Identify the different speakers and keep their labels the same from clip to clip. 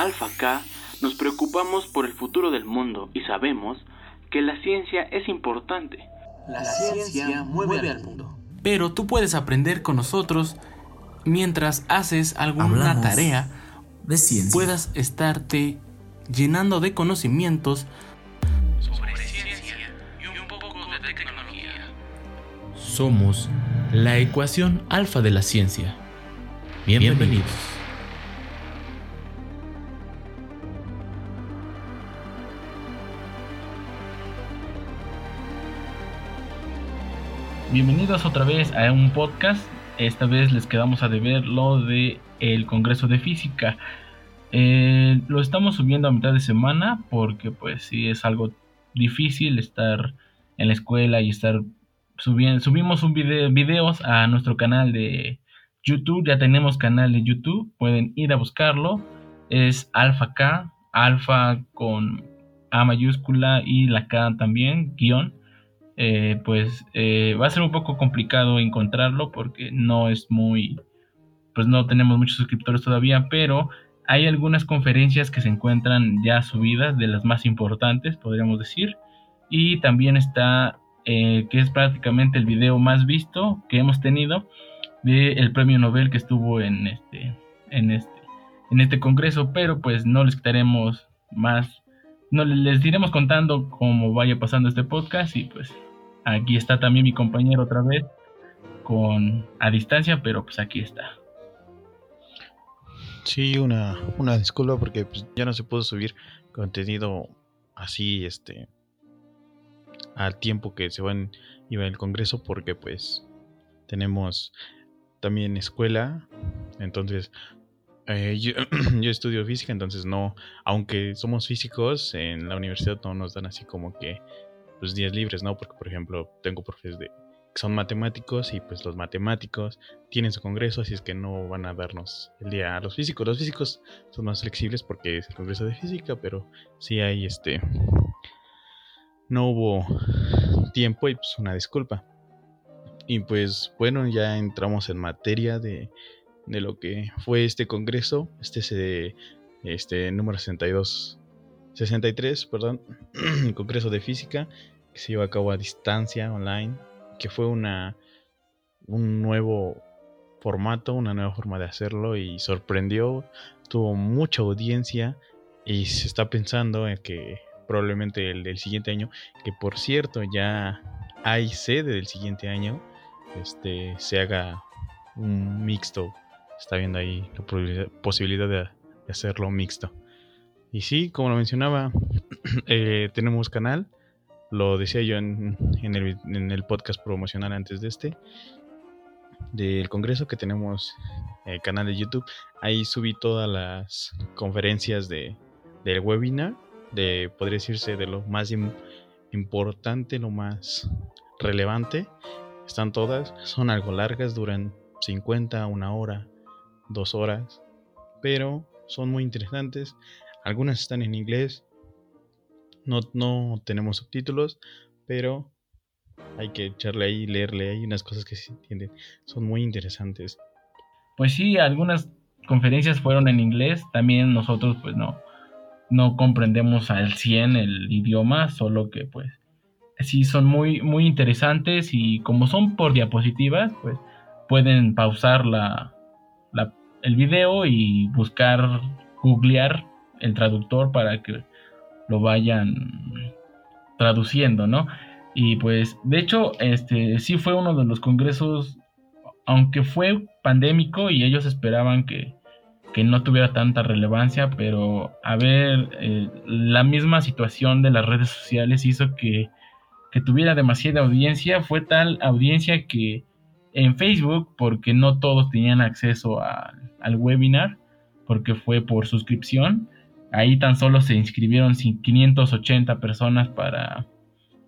Speaker 1: Alpha K nos preocupamos por el futuro del mundo y sabemos que la ciencia es importante.
Speaker 2: La ciencia mueve al mundo.
Speaker 3: Pero tú puedes aprender con nosotros mientras haces alguna
Speaker 4: Hablamos
Speaker 3: tarea,
Speaker 4: de ciencia.
Speaker 3: puedas estarte llenando de conocimientos
Speaker 1: Sobre ciencia y un poco de tecnología.
Speaker 3: Somos la ecuación alfa de la ciencia. Bienvenidos. Bienvenidos otra vez a un podcast. Esta vez les quedamos a deber lo de el Congreso de Física. Eh, lo estamos subiendo a mitad de semana porque pues sí es algo difícil estar en la escuela y estar subiendo. Subimos un video, videos a nuestro canal de YouTube. Ya tenemos canal de YouTube. Pueden ir a buscarlo. Es Alfa K. Alfa con A mayúscula y la K también, guion. Eh, pues eh, va a ser un poco complicado encontrarlo porque no es muy, pues no tenemos muchos suscriptores todavía, pero hay algunas conferencias que se encuentran ya subidas, de las más importantes, podríamos decir, y también está, eh, que es prácticamente el video más visto que hemos tenido del premio Nobel que estuvo en este, en este, en este congreso, pero pues no les quitaremos más, no les iremos contando cómo vaya pasando este podcast y pues Aquí está también mi compañero otra vez con a distancia, pero pues aquí está.
Speaker 5: Sí, una, una disculpa porque pues, ya no se pudo subir contenido así, este, al tiempo que se va en, iba el congreso porque pues tenemos también escuela, entonces eh, yo, yo estudio física, entonces no, aunque somos físicos, en la universidad no nos dan así como que los días libres, ¿no? Porque, por ejemplo, tengo profes de, que son matemáticos y pues los matemáticos tienen su congreso, así es que no van a darnos el día a los físicos. Los físicos son más flexibles porque es el congreso de física, pero sí hay este... No hubo tiempo y pues una disculpa. Y pues bueno, ya entramos en materia de, de lo que fue este congreso, este es de, este número 62 63, perdón, el Congreso de Física, que se llevó a cabo a distancia, online, que fue una, un nuevo formato, una nueva forma de hacerlo y sorprendió, tuvo mucha audiencia y se está pensando en que probablemente el del siguiente año, que por cierto ya hay sede del siguiente año, este, se haga un mixto, está viendo ahí la posibilidad de hacerlo mixto. Y sí, como lo mencionaba, eh, tenemos canal. Lo decía yo en, en, el, en, el, podcast promocional antes de este. Del congreso que tenemos eh, canal de YouTube. Ahí subí todas las conferencias de, del webinar. De, podría decirse, de lo más importante, lo más relevante. Están todas. Son algo largas, duran 50, una hora, dos horas. Pero son muy interesantes. Algunas están en inglés. No, no tenemos subtítulos, pero hay que echarle ahí, leerle. Hay unas cosas que se entienden. Son muy interesantes.
Speaker 1: Pues sí, algunas conferencias fueron en inglés. También nosotros, pues no, no comprendemos al 100 el idioma, solo que pues sí son muy, muy interesantes y como son por diapositivas, pues pueden pausar la, la, el video y buscar, googlear el traductor para que lo vayan traduciendo, ¿no? Y pues, de hecho, este sí fue uno de los congresos, aunque fue pandémico y ellos esperaban que, que no tuviera tanta relevancia, pero a ver, eh, la misma situación de las redes sociales hizo que, que tuviera demasiada audiencia, fue tal audiencia que en Facebook, porque no todos tenían acceso al webinar, porque fue por suscripción, Ahí tan solo se inscribieron 580 personas para,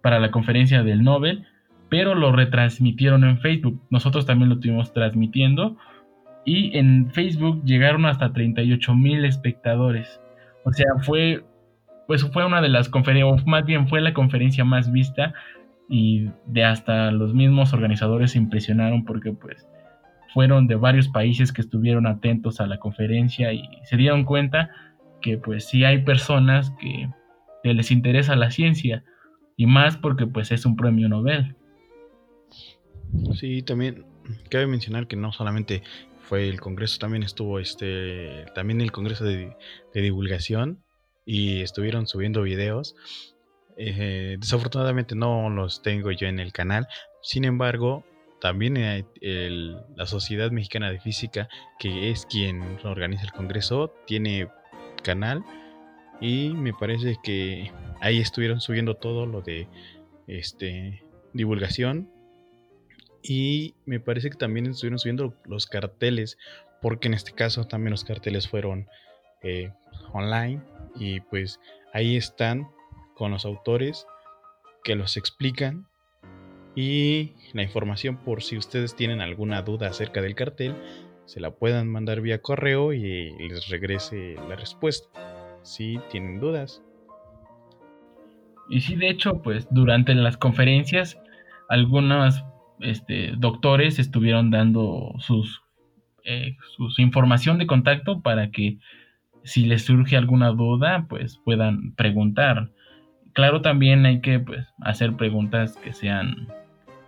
Speaker 1: para la conferencia del Nobel, pero lo retransmitieron en Facebook. Nosotros también lo tuvimos transmitiendo y en Facebook llegaron hasta 38 mil espectadores. O sea, fue, pues fue una de las conferencias, más bien fue la conferencia más vista y de hasta los mismos organizadores se impresionaron porque pues fueron de varios países que estuvieron atentos a la conferencia y se dieron cuenta que pues sí hay personas que, que les interesa la ciencia y más porque pues es un premio Nobel.
Speaker 5: Sí, también cabe mencionar que no solamente fue el congreso, también estuvo este, también el congreso de, divulgación y estuvieron subiendo videos. Eh, desafortunadamente no los tengo yo en el canal, sin embargo, también la Sociedad Mexicana de Física, que es quien organiza el congreso, tiene canal y me parece que ahí estuvieron subiendo todo lo de este divulgación y me parece que también estuvieron subiendo los carteles, porque en este caso también los carteles fueron eh, online y pues ahí están con los autores que los explican y la información por si ustedes tienen alguna duda acerca del cartel se la puedan mandar vía correo y les regrese la respuesta si tienen dudas.
Speaker 1: Y sí, de hecho, pues durante las conferencias algunas este, doctores estuvieron dando sus, eh, información de contacto para que si les surge alguna duda, pues puedan preguntar. Claro, también hay que pues, hacer preguntas que sean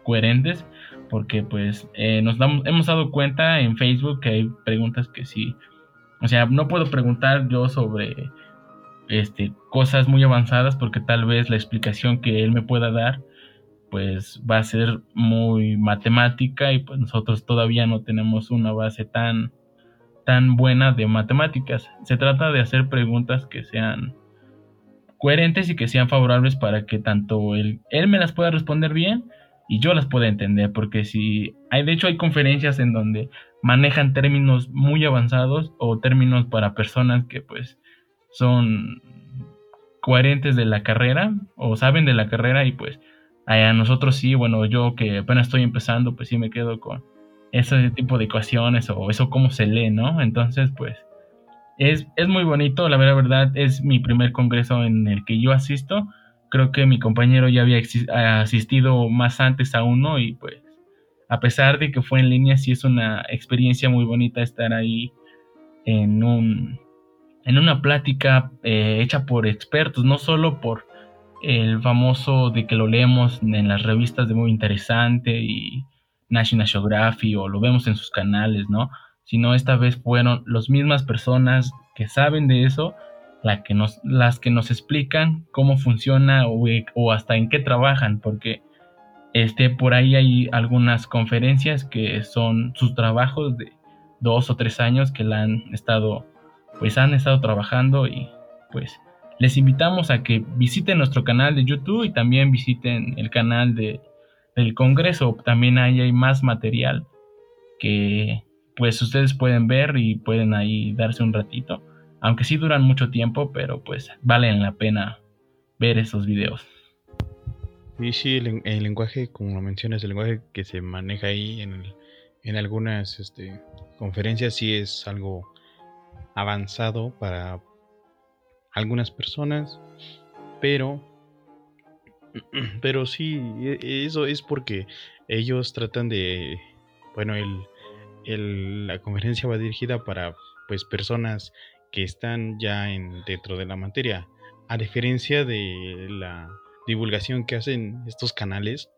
Speaker 1: coherentes, porque pues eh, nos damos, hemos dado cuenta en Facebook que hay preguntas que sí, o sea, no puedo preguntar yo sobre este, cosas muy avanzadas porque tal vez la explicación que él me pueda dar pues va a ser muy matemática y pues nosotros todavía no tenemos una base tan tan buena de matemáticas. Se trata de hacer preguntas que sean coherentes y que sean favorables para que tanto él, él me las pueda responder bien y yo las pueda entender, porque si hay, de hecho hay conferencias en donde manejan términos muy avanzados o términos para personas que pues son coherentes de la carrera o saben de la carrera y pues a nosotros sí, bueno, yo que apenas estoy empezando, pues sí me quedo con ese tipo de ecuaciones o eso cómo se lee, ¿no? Entonces, pues es, es muy bonito, la verdad es mi primer congreso en el que yo asisto. Creo que mi compañero ya había asistido más antes a uno y pues a pesar de que fue en línea, sí es una experiencia muy bonita estar ahí en un en una plática eh, hecha por expertos, no solo por el famoso de que lo leemos en las revistas de muy interesante y National Geographic o lo vemos en sus canales, ¿no? Sino esta vez fueron las mismas personas que saben de eso que nos, las que nos explican cómo funciona o, o, hasta en qué trabajan, porque este, por ahí hay algunas conferencias que son sus trabajos de dos o tres años que la han estado, pues han estado trabajando y pues les invitamos a que visiten nuestro canal de YouTube y también visiten el canal de, del Congreso. También ahí hay más material que pues ustedes pueden ver y pueden ahí darse un ratito. Aunque sí duran mucho tiempo, pero pues valen la pena ver esos videos.
Speaker 5: Y sí, el, lenguaje, como lo mencionas, el lenguaje que se maneja ahí en, en algunas este, conferencias sí es algo avanzado para algunas personas, pero, pero sí, e, eso es porque ellos tratan de, bueno, el, la conferencia va dirigida para pues personas que están ya en, dentro de la materia, a diferencia de la divulgación que hacen estos canales,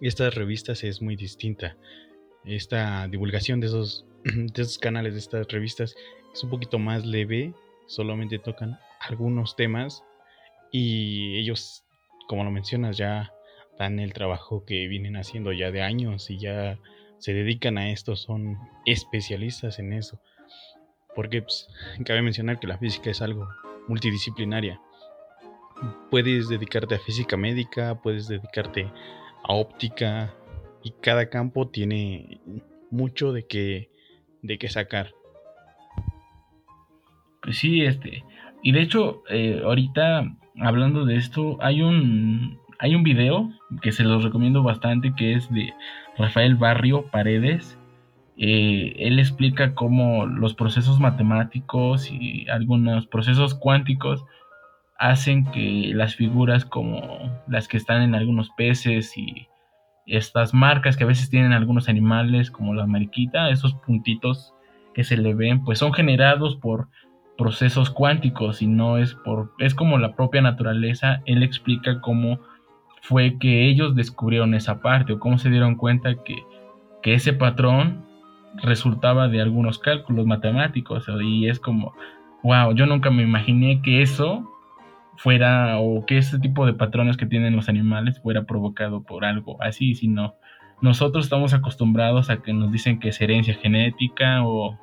Speaker 5: estas revistas es muy distinta. Esta divulgación de esos, de esos canales, de estas revistas, es un poquito más leve solamente tocan algunos temas y ellos, como lo mencionas, ya dan el trabajo que vienen haciendo ya de años y ya se dedican a esto, son especialistas en eso. Porque pues, cabe mencionar que la física es algo multidisciplinaria. Puedes dedicarte a física médica, puedes dedicarte a óptica y cada campo tiene mucho de qué de qué sacar.
Speaker 1: Pues sí, este. Y de hecho, eh, ahorita hablando de esto, hay un, hay un video que se los recomiendo bastante que es de Rafael Barrio Paredes. Eh, él explica cómo los procesos matemáticos y algunos procesos cuánticos hacen que las figuras como las que están en algunos peces y estas marcas que a veces tienen algunos animales como la mariquita, esos puntitos que se le ven, pues son generados por procesos cuánticos, no es por es como la propia naturaleza, él explica cómo fue que ellos descubrieron esa parte o cómo se dieron cuenta que, que ese patrón resultaba de algunos cálculos matemáticos y es como wow, yo nunca me imaginé que eso fuera o que ese tipo de patrones que tienen los animales fuera provocado por algo así, sino nosotros estamos acostumbrados a que nos dicen que es herencia genética o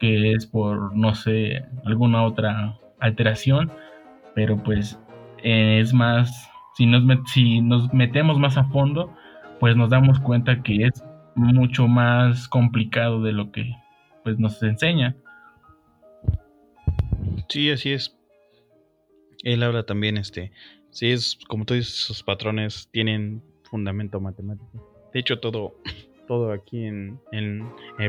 Speaker 1: que es por, no sé, alguna otra alteración, pero pues es más, si nos, si nos metemos más a fondo, pues nos damos cuenta que es mucho más complicado de lo que pues nos enseña.
Speaker 5: Sí, así es. Él habla también, este, sí es, como tú dices, sus patrones tienen fundamento matemático. De hecho, todo, todo aquí en, el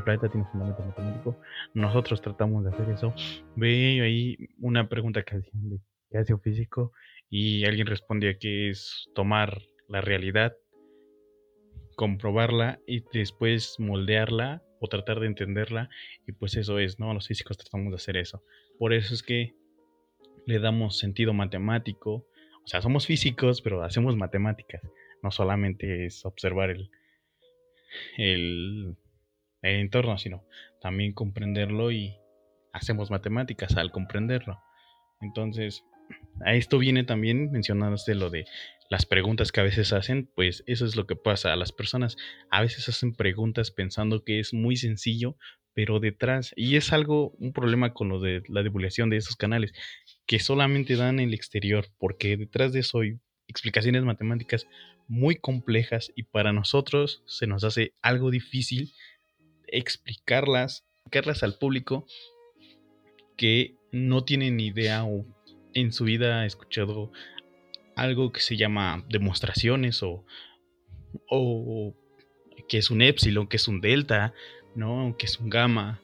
Speaker 5: planeta tiene fundamento matemático. Nosotros tratamos de hacer eso. Ve ahí una pregunta que hacían de un físico y alguien respondía que es tomar la realidad, comprobarla y después moldearla o tratar de entenderla y pues eso es, ¿no? Los físicos tratamos de hacer eso. Por eso es que le damos sentido matemático. O sea, somos físicos, pero hacemos matemáticas. No solamente es observar el, el, entorno, sino también comprenderlo y hacemos matemáticas al comprenderlo. Entonces, a esto viene también mencionándose lo de las preguntas que a veces hacen, pues eso es lo que pasa. A las personas a veces hacen preguntas pensando que es muy sencillo, pero detrás, y es algo, un problema con lo de la divulgación de esos canales, que solamente dan el exterior, porque detrás de eso hay explicaciones matemáticas muy complejas y para nosotros se nos hace algo difícil explicarlas, explicarlas al público que no tiene ni idea o en su vida ha escuchado algo que se llama demostraciones o, o que es un epsilon, que es un delta, ¿no? Que es un gamma.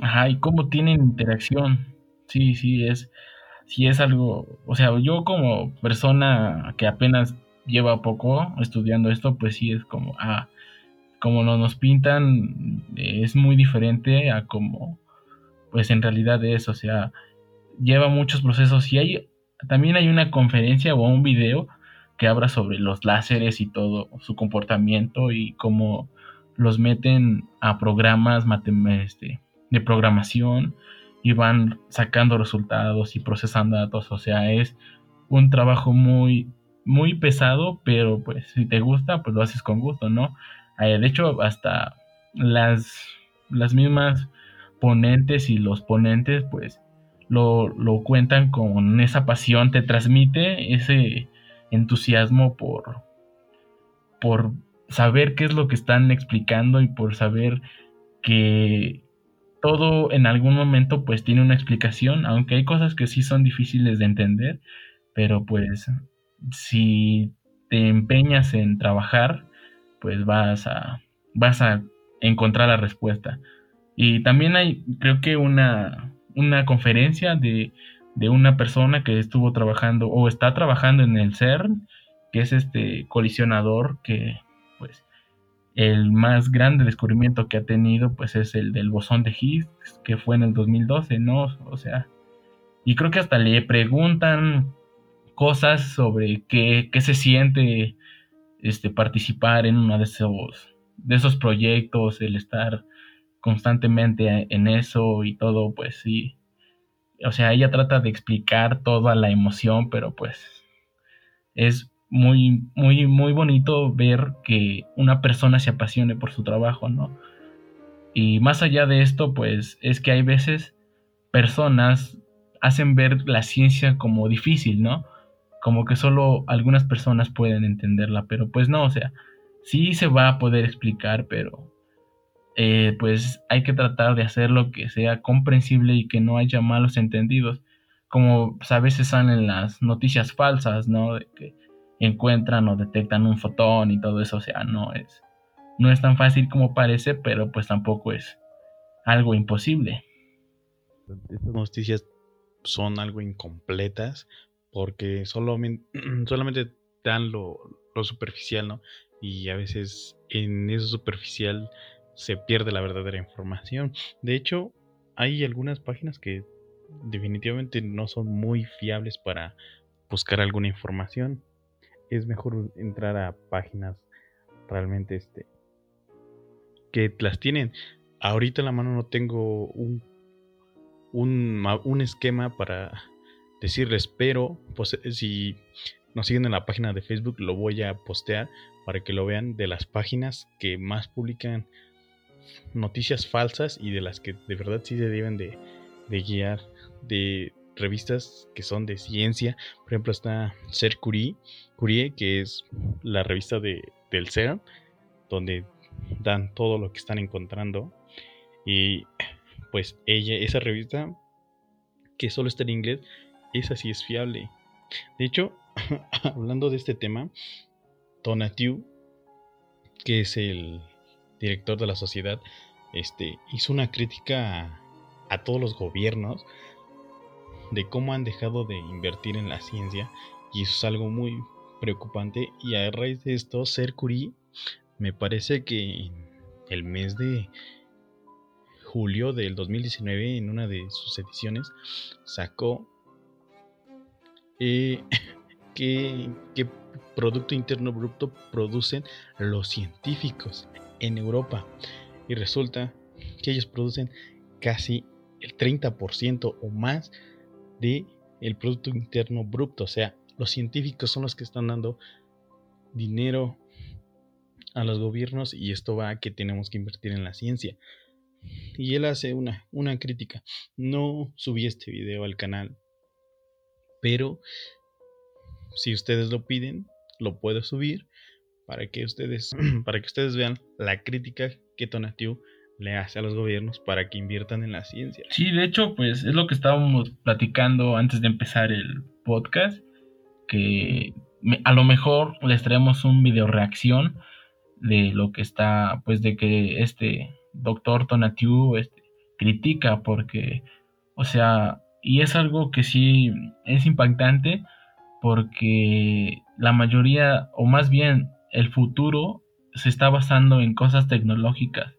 Speaker 1: Ajá, y cómo tienen interacción. Sí, sí, es, sí es algo, o sea, yo como persona que apenas lleva poco estudiando esto, pues sí es como, ah, como nos pintan, es muy diferente a como, pues en realidad es, o sea, lleva muchos procesos y hay, también hay una conferencia o un video que habla sobre los láseres y todo su comportamiento y cómo los meten a programas este, de programación y van sacando resultados y procesando datos, o sea, es un trabajo muy muy pesado, pero pues si te gusta, pues lo haces con gusto, ¿no? Eh, de hecho, hasta las, las mismas ponentes y los ponentes, pues lo, lo cuentan con esa pasión, te transmite ese entusiasmo por, por saber qué es lo que están explicando y por saber que todo en algún momento pues tiene una explicación, aunque hay cosas que sí son difíciles de entender, pero pues si te empeñas en trabajar, pues vas a, vas a encontrar la respuesta. Y también hay, creo que una, una conferencia de, de una persona que estuvo trabajando o está trabajando en el CERN, que es este colisionador que, pues, el más grande descubrimiento que ha tenido, pues, es el del bosón de Higgs, que fue en el 2012, ¿no? O sea, y creo que hasta le preguntan cosas sobre qué, se siente este, participar en uno de esos, de esos proyectos, el estar constantemente en eso y todo, pues sí. O sea, ella trata de explicar toda la emoción, pero pues es muy, muy, muy bonito ver que una persona se apasione por su trabajo, ¿no? Y más allá de esto, pues es que hay veces personas hacen ver la ciencia como difícil, ¿no? como que solo algunas personas pueden entenderla, pero pues no, o sea, sí se va a poder explicar, pero eh, pues hay que tratar de hacer lo que sea comprensible y que no haya malos entendidos, como pues, a veces salen las noticias falsas, ¿no? De que encuentran o detectan un fotón y todo eso, o sea, no es, no es tan fácil como parece, pero pues tampoco es algo imposible.
Speaker 5: Estas noticias son algo incompletas porque solamente, solamente dan lo, superficial, ¿no? Y a veces en eso superficial se pierde la verdadera información. De hecho, hay algunas páginas que definitivamente no son muy fiables para buscar alguna información. Es mejor entrar a páginas realmente este que las tienen. Ahorita en la mano no tengo un, un, un esquema para decirles, pero pues, si nos siguen en la página de Facebook lo voy a postear para que lo vean de las páginas que más publican noticias falsas y de las que de verdad sí se deben de, guiar de revistas que son de ciencia. Por ejemplo, está Ser Curie, Curie que es la revista de, del CERN, donde dan todo lo que están encontrando. Y pues ella, esa revista, que solo está en inglés, esa sí es fiable. De hecho, hablando de este tema, Tonatiu, que es el director de la sociedad, este, hizo una crítica a, todos los gobiernos de cómo han dejado de invertir en la ciencia y eso es algo muy preocupante y a raíz de esto Ser Curie me parece que el mes de julio del 2019 en una de sus ediciones sacó eh, qué, Producto Interno Bruto producen los científicos en Europa. Y resulta que ellos producen casi el 30% o más de el Producto Interno Bruto. O sea, los científicos son los que están dando dinero a los gobiernos y esto va a que tenemos que invertir en la ciencia. Y él hace una, una crítica. No subí este video al canal, pero si ustedes lo piden, lo puedo subir para que ustedes, para que ustedes vean la crítica que Tonatiu le hace a los gobiernos para que inviertan en la ciencia.
Speaker 1: Sí, de hecho, pues es lo que estábamos platicando antes de empezar el podcast, que a lo mejor les traemos un video reacción de lo que está, pues de que este doctor Tonatiu este, critica, porque, o sea, y es algo que sí es impactante, porque la mayoría, o más bien el futuro, se está basando en cosas tecnológicas.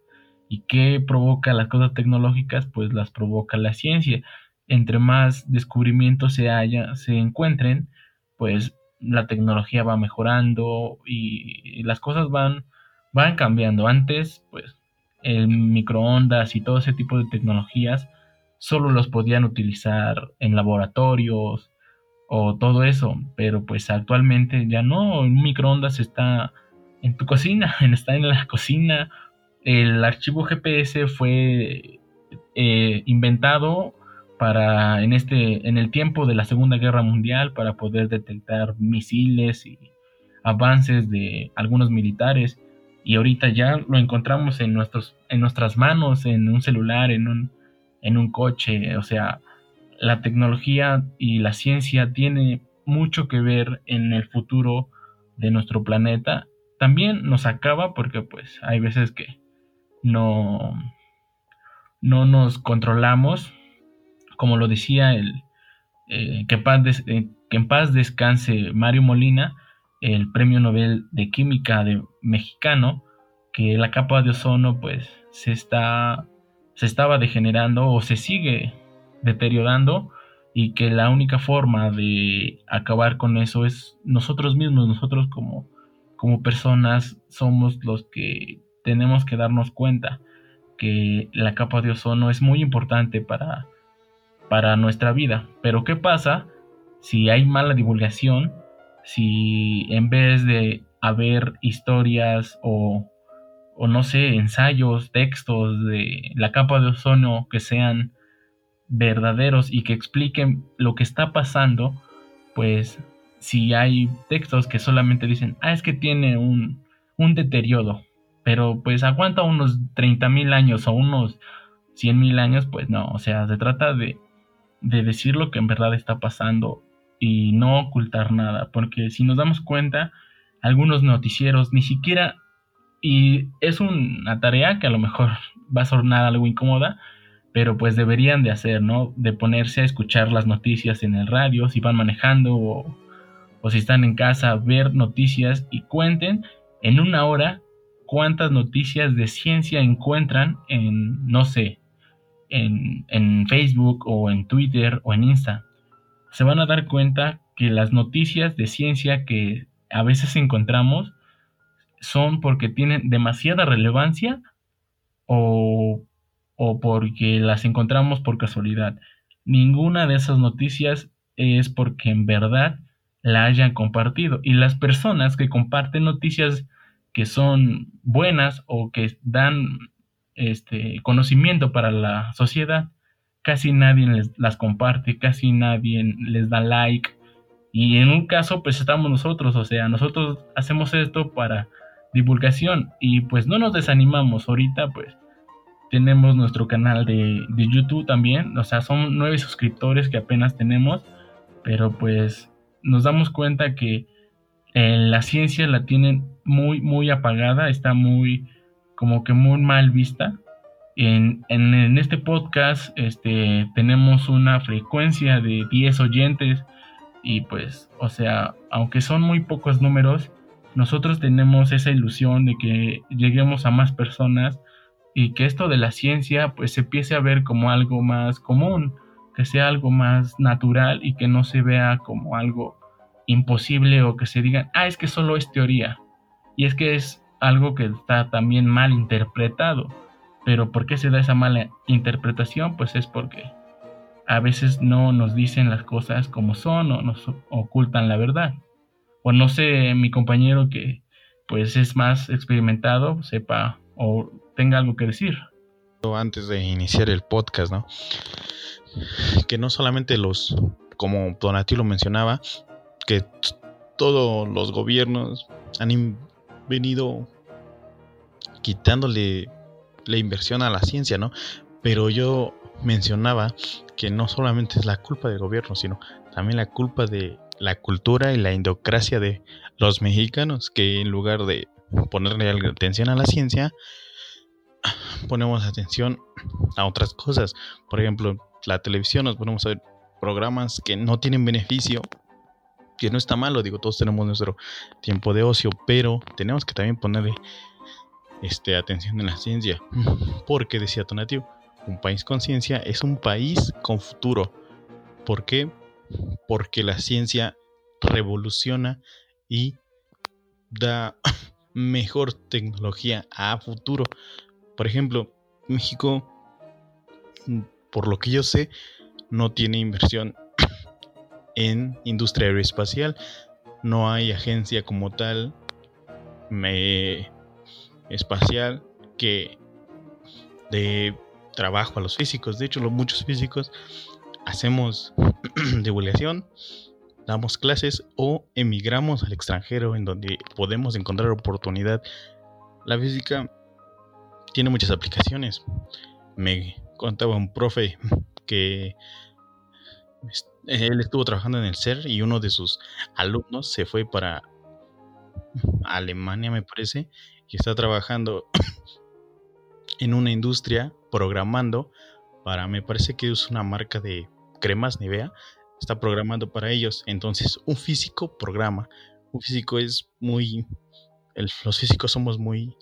Speaker 1: ¿Y qué provoca las cosas tecnológicas? Pues las provoca la ciencia. Entre más descubrimientos se haya, se encuentren, pues la tecnología va mejorando y las cosas van, van cambiando. Antes, pues el microondas y todo ese tipo de tecnologías solo los podían utilizar en laboratorios o todo eso, pero pues actualmente ya no, un microondas está en tu cocina, está en la cocina. El archivo GPS fue eh, inventado para en este en el tiempo de la Segunda Guerra Mundial para poder detectar misiles y avances de algunos militares y ahorita ya lo encontramos en nuestros en nuestras manos en un celular en un en un coche o sea la tecnología y la ciencia tiene mucho que ver en el futuro de nuestro planeta. También nos acaba porque pues hay veces que no, no nos controlamos, como lo decía el, eh, que, eh, que en paz descanse Mario Molina, el premio Nobel de Química de mexicano, que la capa de ozono pues se está se estaba degenerando o se sigue deteriorando y que la única forma de acabar con eso es nosotros mismos, nosotros como como personas somos los que tenemos que darnos cuenta que la capa de ozono es muy importante para, para nuestra vida. Pero ¿qué pasa si hay mala divulgación? Si en vez de haber historias o, o no sé, ensayos, textos de la capa de ozono que sean verdaderos y que expliquen lo que está pasando, pues si hay textos que solamente dicen, ah, es que tiene un, un deterioro, pero pues aguanta unos 30 mil años o unos 100 mil años, pues no, o sea, se trata de, de decir lo que en verdad está pasando y no ocultar nada, porque si nos damos cuenta, algunos noticieros ni siquiera, y es una tarea que a lo mejor va a sonar algo incómoda, pero pues deberían de hacer, ¿no? De ponerse a escuchar las noticias en el radio, si van manejando o, o si están en casa, ver noticias y cuenten en una hora cuántas noticias de ciencia encuentran en, no sé, en, en Facebook o en Twitter o en Insta, se van a dar cuenta que las noticias de ciencia que a veces encontramos son porque tienen demasiada relevancia o, o porque las encontramos por casualidad. Ninguna de esas noticias es porque en verdad la hayan compartido. Y las personas que comparten noticias que son buenas o que dan este conocimiento para la sociedad, casi nadie les, las comparte, casi nadie les da like. Y en un caso, pues estamos nosotros, o sea, nosotros hacemos esto para divulgación y pues no nos desanimamos. Ahorita, pues tenemos nuestro canal de, de YouTube también, o sea, son nueve suscriptores que apenas tenemos, pero pues nos damos cuenta que eh, la ciencia la tienen muy, muy apagada, está muy, como que muy mal vista. En, en, este podcast este, tenemos una frecuencia de 10 oyentes y pues, o sea, aunque son muy pocos números, nosotros tenemos esa ilusión de que lleguemos a más personas y que esto de la ciencia pues se empiece a ver como algo más común, que sea algo más natural y que no se vea como algo imposible o que se digan, ah, es que solo es teoría. Y es que es algo que está también mal interpretado. Pero ¿por qué se da esa mala interpretación? Pues es porque a veces no nos dicen las cosas como son o nos ocultan la verdad. O no sé, mi compañero que pues es más experimentado sepa o tenga algo que decir.
Speaker 5: Antes de iniciar el podcast, ¿no? Que no solamente los, como Donati lo mencionaba, que todos los gobiernos han venido quitándole la inversión a la ciencia, ¿no? Pero yo mencionaba que no solamente es la culpa del gobierno, sino también la culpa de la cultura y la indocracia de los mexicanos, que en lugar de ponerle atención a la ciencia, ponemos atención a otras cosas. Por ejemplo, la televisión nos ponemos a ver programas que no tienen beneficio, que no está malo, digo, todos tenemos nuestro tiempo de ocio, pero tenemos que también ponerle este, atención en la ciencia. Porque decía Tonativo, un país con ciencia es un país con futuro. ¿Por qué? Porque la ciencia revoluciona y da mejor tecnología a futuro. Por ejemplo, México, por lo que yo sé, no tiene inversión en industria aeroespacial. No hay agencia como tal espacial que de trabajo a los físicos. De hecho, los, muchos físicos hacemos divulgación, damos clases o emigramos al extranjero en donde podemos encontrar oportunidad. La física tiene muchas aplicaciones. Me contaba un profe que él estuvo trabajando en el CER y uno de sus alumnos se fue para Alemania, me parece, y está trabajando en una industria programando para, me parece que es una marca de cremas Nivea, está programando para ellos. Entonces, un físico programa. Un físico es muy... los físicos somos muy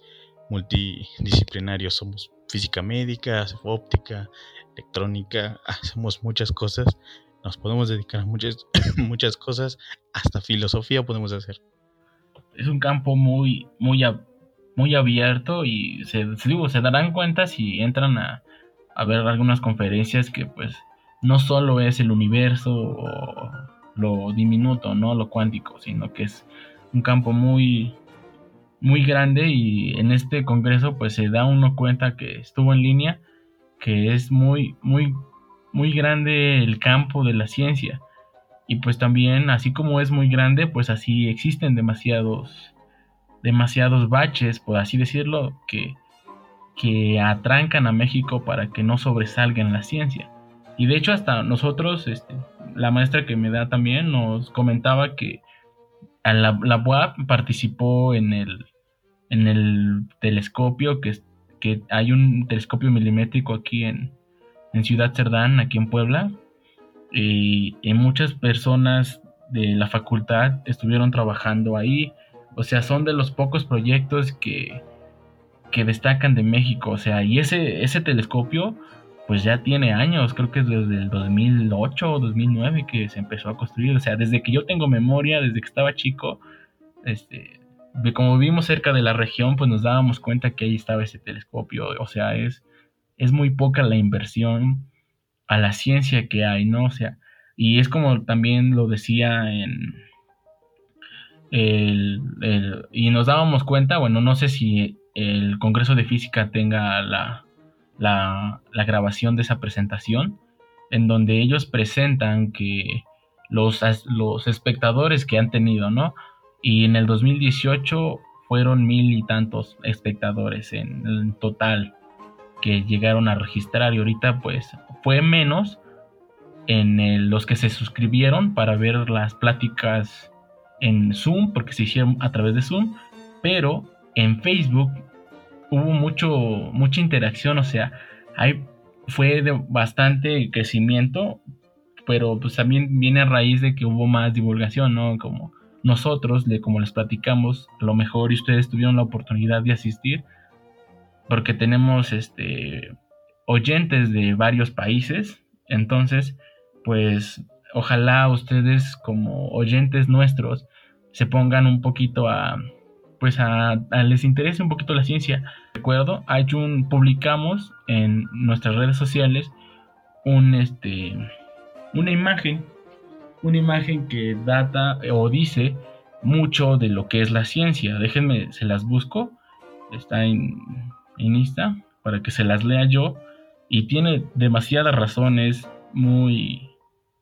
Speaker 5: multidisciplinarios. Somos física médica, óptica, electrónica, hacemos muchas cosas. Nos podemos dedicar a muchas, muchas cosas. Hasta filosofía podemos hacer.
Speaker 1: Es un campo muy, muy, muy abierto y se, digo, se darán cuenta si entran a, a ver algunas conferencias que pues no solo es el universo o lo diminuto, no lo cuántico, sino que es un campo muy muy grande y en este congreso pues se da uno cuenta que estuvo en línea que es muy muy muy grande el campo de la ciencia y pues también así como es muy grande pues así existen demasiados demasiados baches, por así decirlo, que, que atrancan a México para que no sobresalga en la ciencia. Y de hecho hasta nosotros, este, la maestra que me da también nos comentaba que la, la participó en el, en el telescopio, que, que hay un telescopio milimétrico aquí en, en Ciudad Cerdán, aquí en Puebla, y, y muchas personas de la facultad estuvieron trabajando ahí o sea, son de los pocos proyectos que, que destacan de México. O sea, y ese, ese telescopio pues ya tiene años, creo que es desde el 2008 o 2009 que se empezó a construir, o sea, desde que yo tengo memoria, desde que estaba chico, este, como vivimos cerca de la región, pues nos dábamos cuenta que ahí estaba ese telescopio, o sea, es, es muy poca la inversión a la ciencia que hay, ¿no? O sea, y es como también lo decía en... El, y nos dábamos cuenta, bueno, no sé si el Congreso de Física tenga la, la, grabación de esa presentación, en donde ellos presentan que los, los espectadores que han tenido, ¿no? Y en el 2018 fueron mil y tantos espectadores en, total que llegaron a registrar y ahorita pues fue menos en los que se suscribieron para ver las pláticas en Zoom, porque se hicieron a través de Zoom, pero en Facebook hubo mucho, mucha interacción, o sea, hay, fue bastante crecimiento, pero pues también viene a raíz de que hubo más divulgación, ¿no? Como nosotros, de como les platicamos, a lo mejor y ustedes tuvieron la oportunidad de asistir, porque tenemos este oyentes de varios países, entonces, pues ojalá ustedes como oyentes nuestros se pongan un poquito a pues a, les interese un poquito la ciencia. Recuerdo, hay un publicamos en nuestras redes sociales un este una imagen, una imagen que data o dice mucho de lo que es la ciencia. Déjenme, se las busco. Está en, en Insta para que se las lea yo. Y tiene demasiadas razones muy...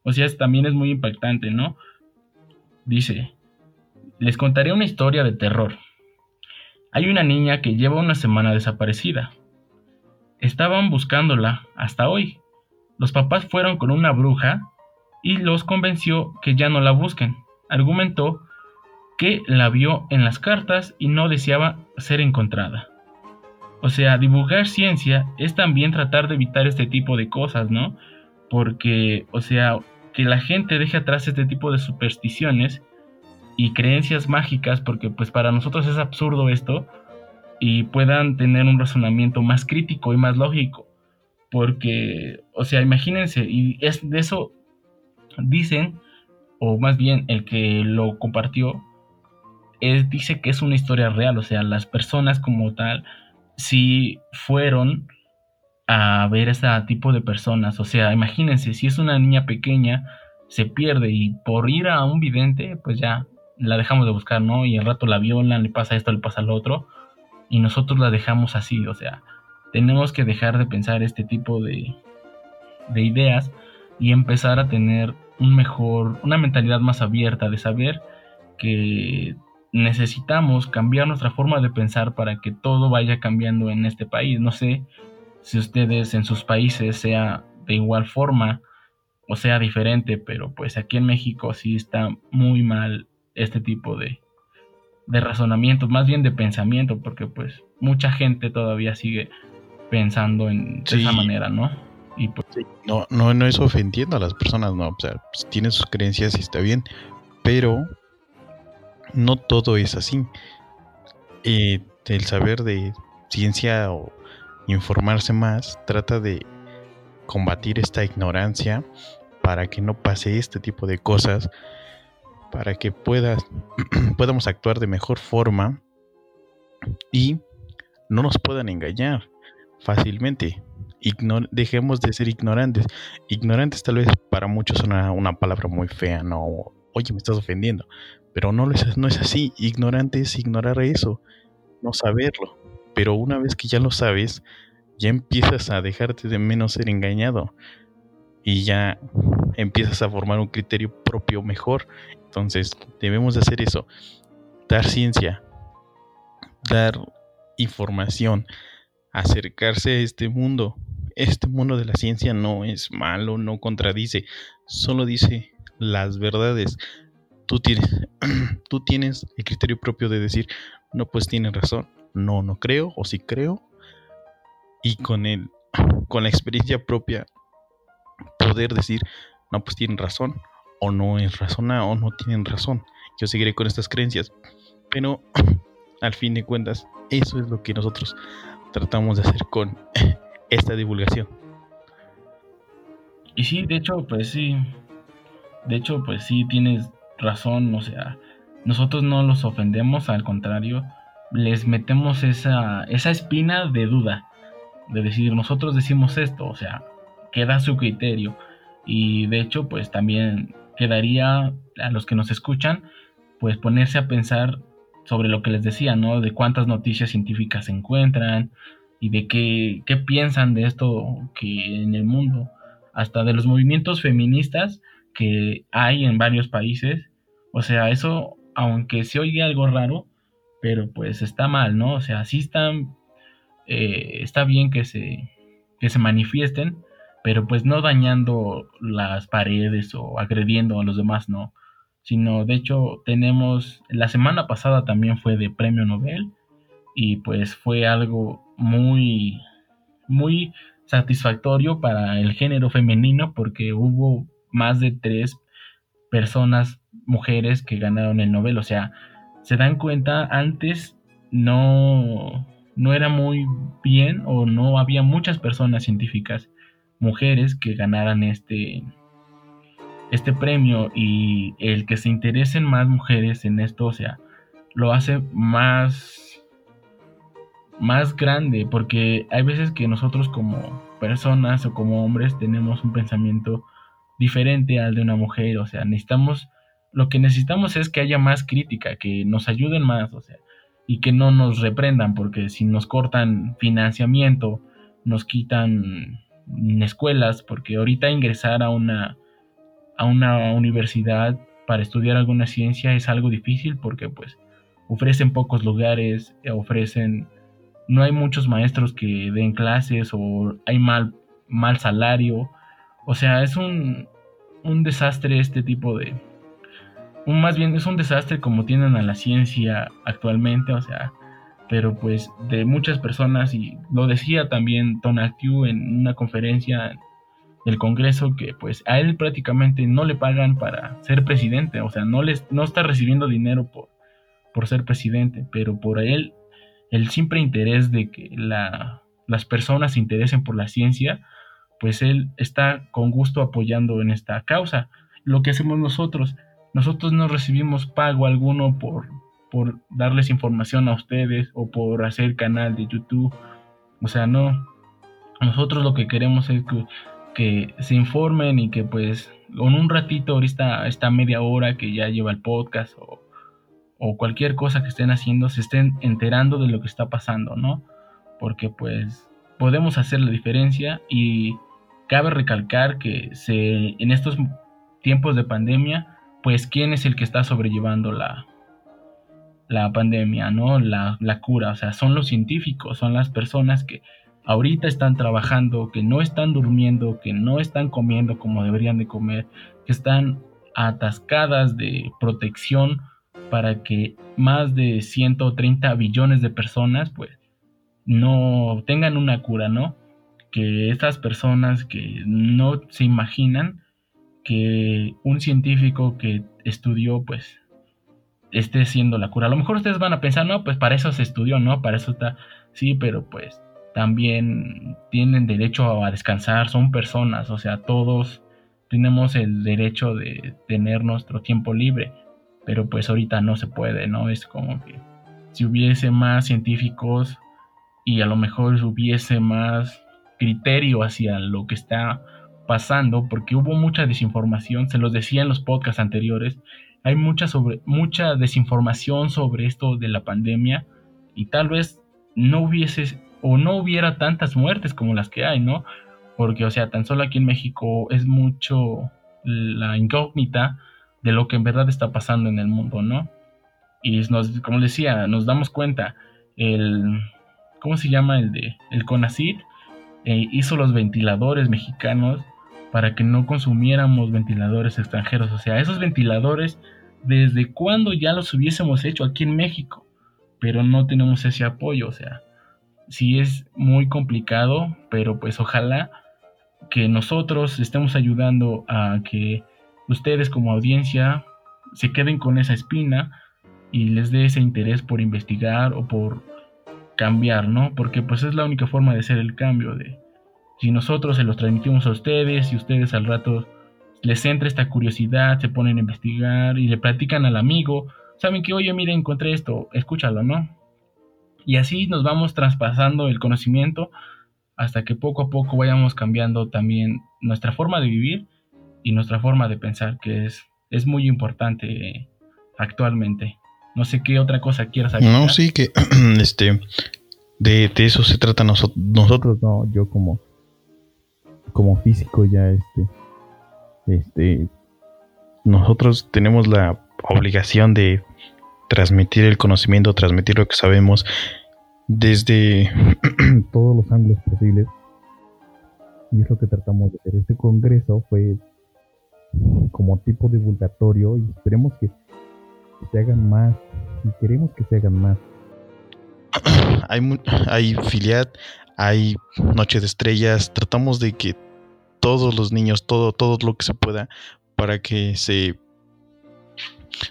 Speaker 1: O sea, también es muy impactante, ¿no? Dice, les contaré una historia de terror. Hay una niña que lleva una semana desaparecida. Estaban buscándola hasta hoy. Los papás fueron con una bruja y los convenció que ya no la busquen. Argumentó que la vio en las cartas y no deseaba ser encontrada. O sea, divulgar ciencia es también tratar de evitar este tipo de cosas, ¿no? Porque, o sea, que la gente deje atrás este tipo de supersticiones y creencias mágicas, porque pues para nosotros es absurdo esto, y puedan tener un razonamiento más crítico y más lógico. Porque, o sea, imagínense, y es de eso dicen, o más bien el que lo compartió, es, dice que es una historia real, o sea, las personas como tal, si fueron a ver ese tipo de personas, o sea, imagínense, si es una niña pequeña, se pierde y por ir a un vidente, pues ya la dejamos de buscar, ¿no? Y al rato la violan, le pasa esto, le pasa lo otro, y nosotros la dejamos así, o sea, tenemos que dejar de pensar este tipo de, de ideas y empezar a tener un mejor, una mentalidad más abierta de saber que necesitamos cambiar nuestra forma de pensar para que todo vaya cambiando en este país. No sé si ustedes en sus países sea de igual forma o sea diferente, pero pues aquí en México sí está muy mal este tipo de, de razonamiento, más bien de pensamiento, porque pues mucha gente todavía sigue pensando en de esa manera, ¿no?
Speaker 5: Y pues, no, no, no es ofendiendo a las personas, no, o sea, pues, tienen sus creencias y está bien, pero no todo es así. Eh, el saber de ciencia o informarse más trata de combatir esta ignorancia para que no pase este tipo de cosas para que puedas, podamos actuar de mejor forma y no nos puedan engañar fácilmente. dejemos de ser ignorantes. Ignorantes tal vez para muchos es una, palabra muy fea, no, oye, me estás ofendiendo, pero no es, no es así. Ignorante es ignorar eso, no saberlo. Pero una vez que ya lo sabes, ya empiezas a dejarte de menos ser engañado y ya empiezas a formar un criterio propio mejor entonces, debemos de hacer eso, dar ciencia, dar información, acercarse a este mundo. Este mundo de la ciencia no es malo, no contradice, solo dice las verdades. Tú tienes, tú tienes el criterio propio de decir, no, pues tienes razón, no, no creo, o sí creo. Y con el, con la experiencia propia, poder decir, no, pues tienen razón, o no es razón o no tienen razón. Yo seguiré con estas creencias. Pero al fin de cuentas, eso es lo que nosotros tratamos de hacer con esta divulgación.
Speaker 1: Y sí, de hecho, pues sí. De hecho, pues sí, tienes razón. O sea, nosotros no los ofendemos, al contrario, les metemos esa, esa espina de duda. De decir, nosotros decimos esto, o sea, queda su criterio. Y de hecho, pues también quedaría a los que nos escuchan, pues ponerse a pensar sobre lo que les decía, ¿no? De cuántas noticias científicas se encuentran y de qué, qué piensan de esto que en el mundo, hasta de los movimientos feministas que hay en varios países. O sea, eso, aunque se oye algo raro, pero pues está mal, ¿no? O sea, sí están, eh, está bien que se, que se manifiesten, pero pues no dañando las paredes o agrediendo a los demás, no sino de hecho tenemos, la semana pasada también fue de premio Nobel y pues fue algo muy, muy satisfactorio para el género femenino porque hubo más de tres personas, mujeres que ganaron el Nobel, o sea, se dan cuenta, antes no, no era muy bien o no había muchas personas científicas, mujeres que ganaran este, este premio y el que se interesen más mujeres en esto, o sea, lo hace más más grande porque hay veces que nosotros como personas o como hombres tenemos un pensamiento diferente al de una mujer, o sea, necesitamos lo que necesitamos es que haya más crítica, que nos ayuden más, o sea, y que no nos reprendan porque si nos cortan financiamiento, nos quitan escuelas, porque ahorita ingresar a una a una universidad para estudiar alguna ciencia es algo difícil porque pues ofrecen pocos lugares, eh, ofrecen, no hay muchos maestros que den clases o hay mal, mal salario, o sea, es un, un desastre este tipo de, un, más bien es un desastre como tienen a la ciencia actualmente, o sea, pero pues de muchas personas y lo decía también Tonatiuh en una conferencia del Congreso que pues a él prácticamente no le pagan para ser presidente, o sea, no, les, no está recibiendo dinero por, por ser presidente, pero por él el simple interés de que la, las personas se interesen por la ciencia, pues él está con gusto apoyando en esta causa. Lo que hacemos nosotros, nosotros no recibimos pago alguno por, por darles información a ustedes o por hacer canal de YouTube, o sea, no. Nosotros lo que queremos es que se informen y que pues con un ratito ahorita esta media hora que ya lleva el podcast o, o, cualquier cosa que estén haciendo se estén enterando de lo que está pasando, ¿no? Porque pues podemos hacer la diferencia y cabe recalcar que se, en estos tiempos de pandemia, pues quién es el que está sobrellevando la, la pandemia, ¿no? La, la cura, o sea, son los científicos, son las personas que ahorita están trabajando, que no están durmiendo, que no están comiendo como deberían de comer, que están atascadas de protección para que más de 130 billones de personas pues no tengan una cura, ¿no? Que estas personas que no se imaginan que un científico que estudió pues esté siendo la cura. A lo mejor ustedes van a pensar, no, pues para eso se estudió, ¿no? Para eso está, sí, pero pues también tienen derecho a descansar, son personas, o sea, todos tenemos el derecho de tener nuestro tiempo libre, pero pues ahorita no se puede, ¿no? Es como que si hubiese más científicos y a lo mejor hubiese más criterio hacia lo que está pasando, porque hubo mucha desinformación, se los decía en los podcasts anteriores, hay mucha, sobre, mucha desinformación sobre esto de la pandemia y tal vez no hubiese o no hubiera tantas muertes como las que hay, ¿no? Porque, o sea, tan solo aquí en México es mucho la incógnita de lo que en verdad está pasando en el mundo, ¿no? Y nos, como decía, nos damos cuenta, el, ¿cómo se llama? El de, el CONACID eh, hizo los ventiladores mexicanos para que no consumiéramos ventiladores extranjeros. O sea, esos ventiladores, ¿desde cuándo ya los hubiésemos hecho aquí en México? Pero no tenemos ese apoyo, o sea, sí es muy complicado, pero pues ojalá que nosotros estemos ayudando a que ustedes como audiencia se queden con esa espina y les dé ese interés por investigar o por cambiar, ¿no? Porque pues es la única forma de hacer el cambio, de, Si nosotros se los transmitimos a ustedes y ustedes al rato les entra esta curiosidad, se ponen a investigar y le platican al amigo, saben que, oye, mire, encontré esto, escúchalo, ¿no? Y así nos vamos traspasando el conocimiento hasta que poco a poco vayamos cambiando también nuestra forma de vivir y nuestra forma de pensar, que es, es muy importante actualmente. No sé qué otra cosa quieras
Speaker 5: saber. No, sí, que este, de, eso se trata nosotros, nosotros, no, yo como, como físico ya, este, este, nosotros tenemos la obligación de transmitir el conocimiento, transmitir lo que sabemos desde todos los ángulos posibles. Y es lo que tratamos de hacer. Este congreso fue como tipo divulgatorio y esperemos que, se hagan más y queremos que se hagan más. Hay, hay filiat, hay Noche de Estrellas, tratamos de que todos los niños, todo, todo lo que se pueda para que se,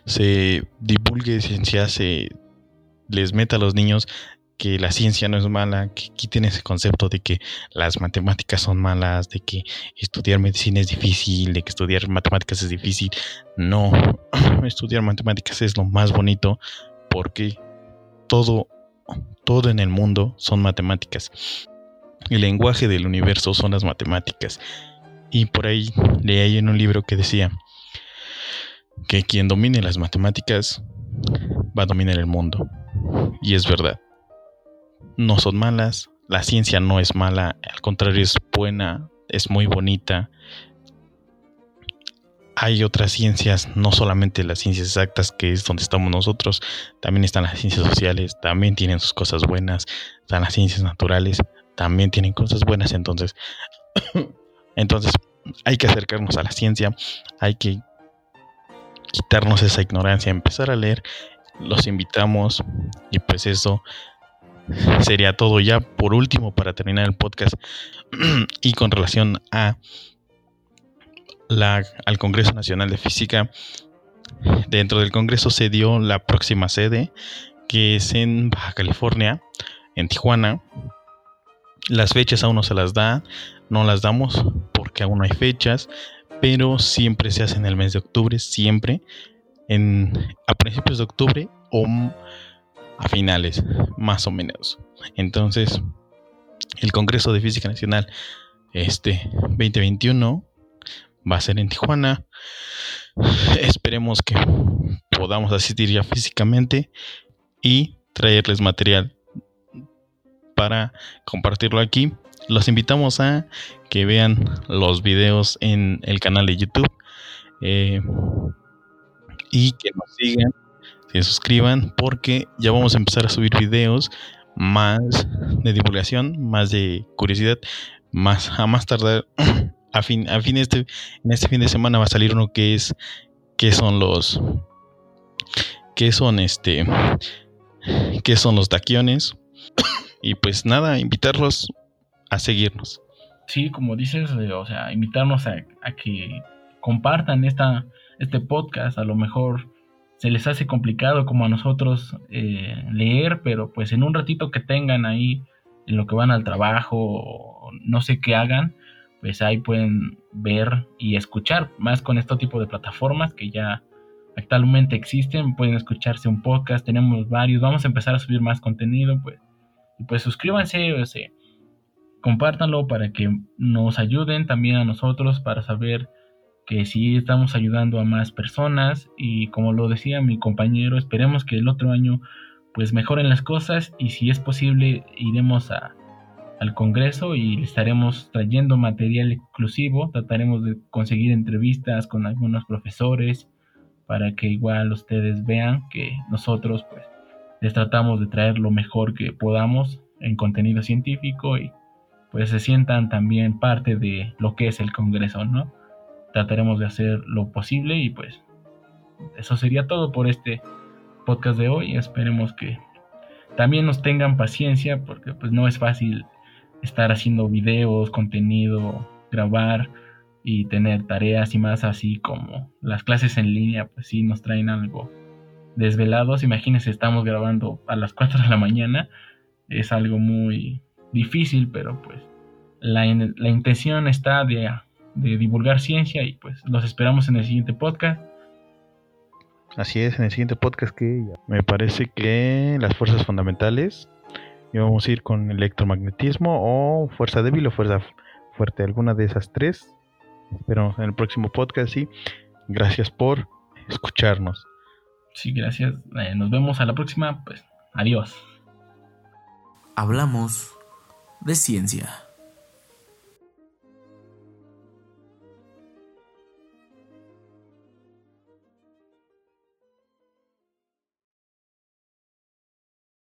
Speaker 5: se divulgue ciencia, se les meta a los niños que la ciencia no es mala, que quiten ese concepto de que las matemáticas son malas, de que estudiar medicina es difícil, de que estudiar matemáticas es difícil. No, estudiar matemáticas es lo más bonito porque todo, todo en el mundo son matemáticas. El lenguaje del universo son las matemáticas. Y por ahí leí en un libro que decía que quien domine las matemáticas va a dominar el mundo. Y es verdad no son malas, la ciencia no es mala, al contrario es buena, es muy bonita. Hay otras ciencias, no solamente las ciencias exactas, que es donde estamos nosotros, también están las ciencias sociales, también tienen sus cosas buenas, están las ciencias naturales, también tienen cosas buenas, entonces, entonces hay que acercarnos a la ciencia, hay que quitarnos esa ignorancia, empezar a leer, los invitamos y pues eso sería todo ya por último para terminar el podcast y con relación a la, al Congreso Nacional de Física. Dentro del Congreso se dio la próxima sede, que es en Baja California, en Tijuana. Las fechas aún no se las da, no las damos porque aún no hay fechas, pero siempre se hace en el mes de octubre, siempre en, a principios de octubre o a finales, más o menos. Entonces, el Congreso de Física Nacional este 2021 va a ser en Tijuana. Esperemos que podamos asistir ya físicamente y traerles material para compartirlo aquí. Los invitamos a que vean los videos en el canal de YouTube eh, y que nos sigan se suscriban porque ya vamos a empezar a subir videos más de divulgación, más de curiosidad, más a más tardar a fin a fin este en este fin de semana va a salir uno que es que son los que son este que son los taquiones y pues nada, invitarlos a seguirnos.
Speaker 1: Sí, como dices, eh, o sea, invitarnos a, a que compartan esta, este podcast, a lo mejor se les hace complicado como a nosotros eh, leer, pero pues en un ratito que tengan ahí en lo que van al trabajo, no sé qué hagan, pues ahí pueden ver y escuchar. Más con este tipo de plataformas que ya actualmente existen, pueden escucharse un podcast, tenemos varios, vamos a empezar a subir más contenido, pues, y pues suscríbanse, o sea, compártanlo para que nos ayuden también a nosotros para saber que sí estamos ayudando a más personas. Y como lo decía mi compañero, esperemos que el otro año pues mejoren las cosas y si es posible iremos a, al Congreso y estaremos trayendo material exclusivo, trataremos de conseguir entrevistas con algunos profesores para que igual ustedes vean que nosotros pues les tratamos de traer lo mejor que podamos en contenido científico y pues se sientan también parte de lo que es el Congreso, ¿no? trataremos de hacer lo posible y pues eso sería todo por este podcast de hoy. Esperemos que también nos tengan paciencia porque pues no es fácil estar haciendo videos, contenido, grabar y tener tareas y más así como las clases en línea pues sí nos traen algo desvelados. Imagínense, estamos grabando a las 4 de la mañana. Es algo muy difícil, pero pues la, intención está de, de divulgar ciencia y pues los esperamos en el siguiente podcast.
Speaker 5: Así es, en el siguiente podcast que me parece que las fuerzas fundamentales y vamos a ir con electromagnetismo o fuerza débil o fuerza fuerte, alguna de esas tres. Espero en el próximo podcast y gracias por escucharnos.
Speaker 1: Sí, gracias. Eh, nos vemos a la próxima. Pues adiós.
Speaker 2: Hablamos de ciencia.